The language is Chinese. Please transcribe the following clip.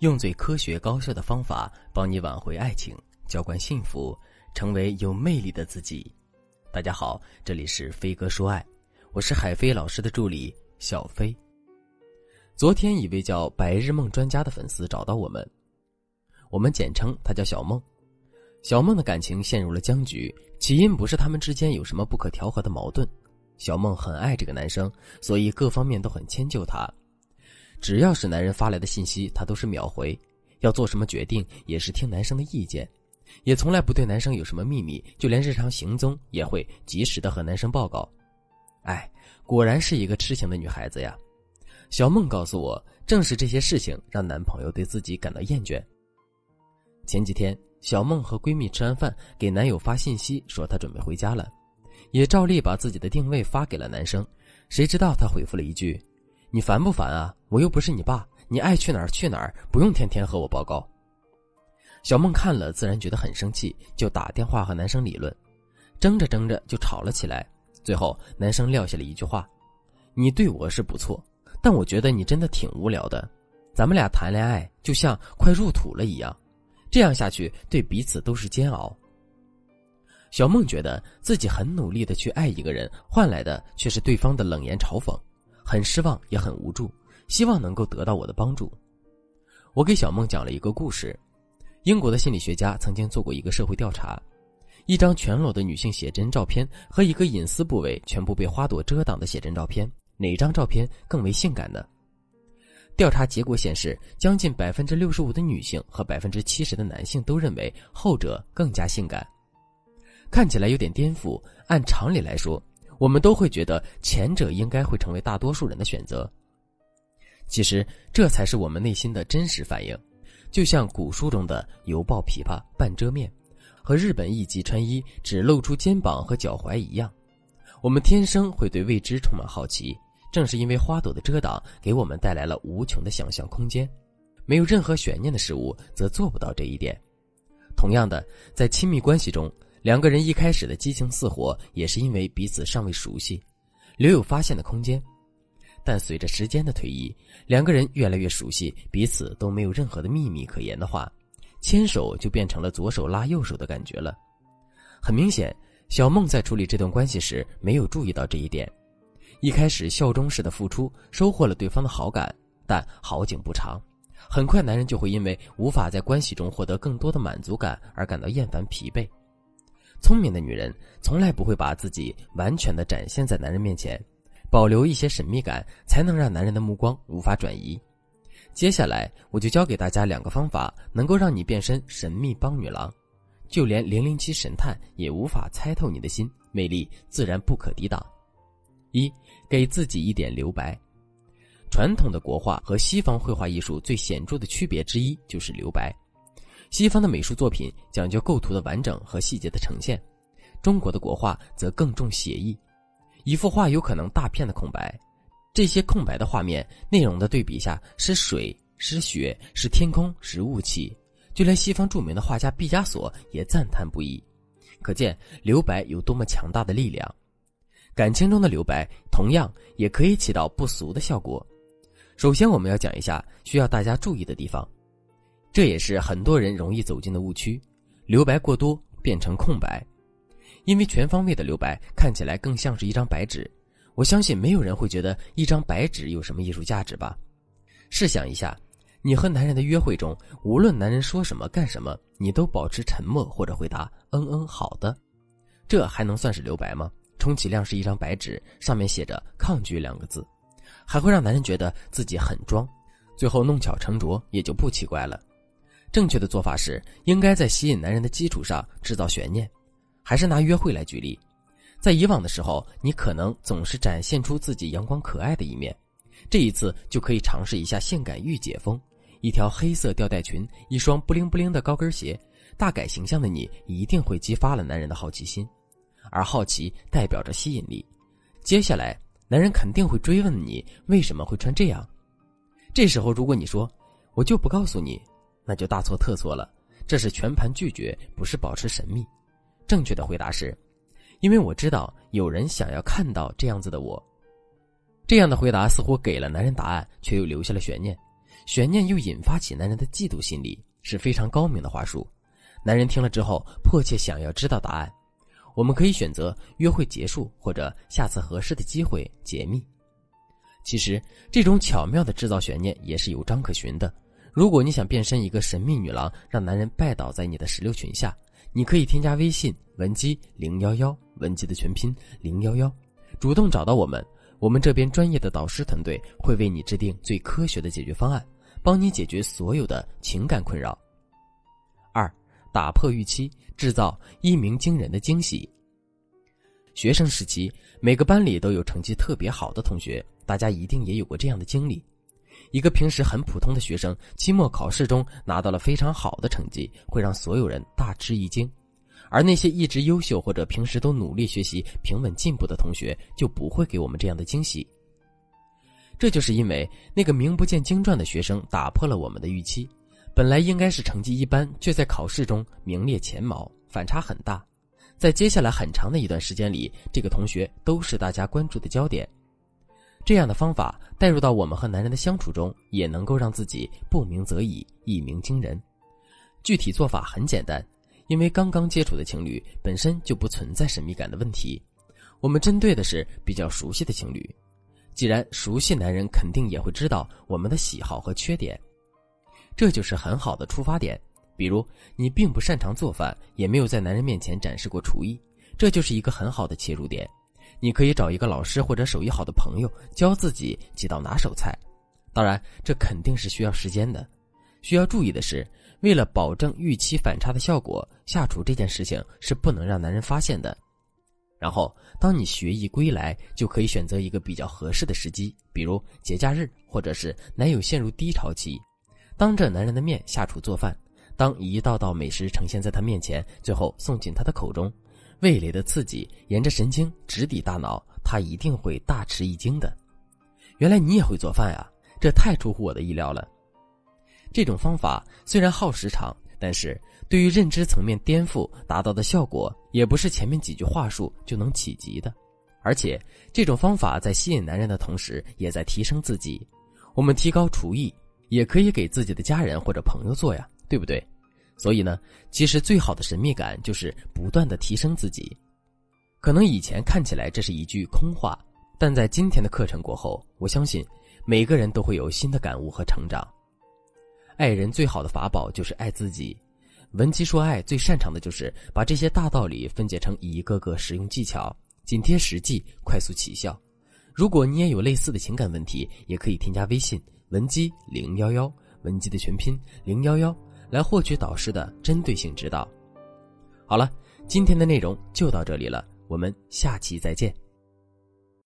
用最科学高效的方法帮你挽回爱情，浇灌幸福，成为有魅力的自己。大家好，这里是飞哥说爱，我是海飞老师的助理小飞。昨天，一位叫白日梦专家的粉丝找到我们，我们简称他叫小梦。小梦的感情陷入了僵局，起因不是他们之间有什么不可调和的矛盾。小梦很爱这个男生，所以各方面都很迁就他。只要是男人发来的信息，她都是秒回。要做什么决定，也是听男生的意见，也从来不对男生有什么秘密，就连日常行踪也会及时的和男生报告。哎，果然是一个痴情的女孩子呀！小梦告诉我，正是这些事情让男朋友对自己感到厌倦。前几天，小梦和闺蜜吃完饭，给男友发信息说她准备回家了。也照例把自己的定位发给了男生，谁知道他回复了一句：“你烦不烦啊？我又不是你爸，你爱去哪儿去哪儿，不用天天和我报告。”小梦看了自然觉得很生气，就打电话和男生理论，争着争着就吵了起来。最后男生撂下了一句话：“你对我是不错，但我觉得你真的挺无聊的。咱们俩谈恋爱就像快入土了一样，这样下去对彼此都是煎熬。”小梦觉得自己很努力的去爱一个人，换来的却是对方的冷言嘲讽，很失望也很无助，希望能够得到我的帮助。我给小梦讲了一个故事：英国的心理学家曾经做过一个社会调查，一张全裸的女性写真照片和一个隐私部位全部被花朵遮挡的写真照片，哪张照片更为性感呢？调查结果显示，将近百分之六十五的女性和百分之七十的男性都认为后者更加性感。看起来有点颠覆。按常理来说，我们都会觉得前者应该会成为大多数人的选择。其实，这才是我们内心的真实反应。就像古书中的“犹抱琵琶半遮面”，和日本艺伎穿衣只露出肩膀和脚踝一样，我们天生会对未知充满好奇。正是因为花朵的遮挡，给我们带来了无穷的想象空间。没有任何悬念的事物，则做不到这一点。同样的，在亲密关系中。两个人一开始的激情似火，也是因为彼此尚未熟悉，留有发现的空间。但随着时间的推移，两个人越来越熟悉，彼此都没有任何的秘密可言的话，牵手就变成了左手拉右手的感觉了。很明显，小梦在处理这段关系时没有注意到这一点。一开始效忠式的付出，收获了对方的好感，但好景不长，很快男人就会因为无法在关系中获得更多的满足感而感到厌烦疲惫。聪明的女人从来不会把自己完全的展现在男人面前，保留一些神秘感，才能让男人的目光无法转移。接下来，我就教给大家两个方法，能够让你变身神秘帮女郎，就连零零七神探也无法猜透你的心，魅力自然不可抵挡。一，给自己一点留白。传统的国画和西方绘画艺术最显著的区别之一就是留白。西方的美术作品讲究构图的完整和细节的呈现，中国的国画则更重写意。一幅画有可能大片的空白，这些空白的画面内容的对比下是水、是雪、是天空、是雾气，就连西方著名的画家毕加索也赞叹不已。可见留白有多么强大的力量。感情中的留白同样也可以起到不俗的效果。首先，我们要讲一下需要大家注意的地方。这也是很多人容易走进的误区，留白过多变成空白，因为全方位的留白看起来更像是一张白纸。我相信没有人会觉得一张白纸有什么艺术价值吧？试想一下，你和男人的约会中，无论男人说什么干什么，你都保持沉默或者回答“嗯嗯，好的”，这还能算是留白吗？充其量是一张白纸，上面写着“抗拒”两个字，还会让男人觉得自己很装，最后弄巧成拙也就不奇怪了。正确的做法是，应该在吸引男人的基础上制造悬念。还是拿约会来举例，在以往的时候，你可能总是展现出自己阳光可爱的一面，这一次就可以尝试一下性感御姐风：一条黑色吊带裙，一双不灵不灵的高跟鞋，大改形象的你一定会激发了男人的好奇心，而好奇代表着吸引力。接下来，男人肯定会追问你为什么会穿这样。这时候，如果你说“我就不告诉你”。那就大错特错了，这是全盘拒绝，不是保持神秘。正确的回答是，因为我知道有人想要看到这样子的我。这样的回答似乎给了男人答案，却又留下了悬念。悬念又引发起男人的嫉妒心理，是非常高明的话术。男人听了之后，迫切想要知道答案。我们可以选择约会结束，或者下次合适的机会解密。其实，这种巧妙的制造悬念也是有章可循的。如果你想变身一个神秘女郎，让男人拜倒在你的石榴裙下，你可以添加微信文姬零幺幺，文姬的全拼零幺幺，主动找到我们，我们这边专业的导师团队会为你制定最科学的解决方案，帮你解决所有的情感困扰。二，打破预期，制造一鸣惊人的惊喜。学生时期，每个班里都有成绩特别好的同学，大家一定也有过这样的经历。一个平时很普通的学生，期末考试中拿到了非常好的成绩，会让所有人大吃一惊；而那些一直优秀或者平时都努力学习、平稳进步的同学，就不会给我们这样的惊喜。这就是因为那个名不见经传的学生打破了我们的预期，本来应该是成绩一般，却在考试中名列前茅，反差很大。在接下来很长的一段时间里，这个同学都是大家关注的焦点。这样的方法带入到我们和男人的相处中，也能够让自己不鸣则已，一鸣惊人。具体做法很简单，因为刚刚接触的情侣本身就不存在神秘感的问题，我们针对的是比较熟悉的情侣。既然熟悉，男人肯定也会知道我们的喜好和缺点，这就是很好的出发点。比如你并不擅长做饭，也没有在男人面前展示过厨艺，这就是一个很好的切入点。你可以找一个老师或者手艺好的朋友教自己几道拿手菜，当然这肯定是需要时间的。需要注意的是，为了保证预期反差的效果，下厨这件事情是不能让男人发现的。然后，当你学艺归来，就可以选择一个比较合适的时机，比如节假日，或者是男友陷入低潮期，当着男人的面下厨做饭。当一道道美食呈现在他面前，最后送进他的口中。味蕾的刺激沿着神经直抵大脑，他一定会大吃一惊的。原来你也会做饭呀，这太出乎我的意料了。这种方法虽然耗时长，但是对于认知层面颠覆达到的效果，也不是前面几句话术就能企及的。而且这种方法在吸引男人的同时，也在提升自己。我们提高厨艺，也可以给自己的家人或者朋友做呀，对不对？所以呢，其实最好的神秘感就是不断的提升自己。可能以前看起来这是一句空话，但在今天的课程过后，我相信每个人都会有新的感悟和成长。爱人最好的法宝就是爱自己。文姬说爱最擅长的就是把这些大道理分解成一个个实用技巧，紧贴实际，快速起效。如果你也有类似的情感问题，也可以添加微信文姬零幺幺，文姬的全拼零幺幺。来获取导师的针对性指导。好了，今天的内容就到这里了，我们下期再见。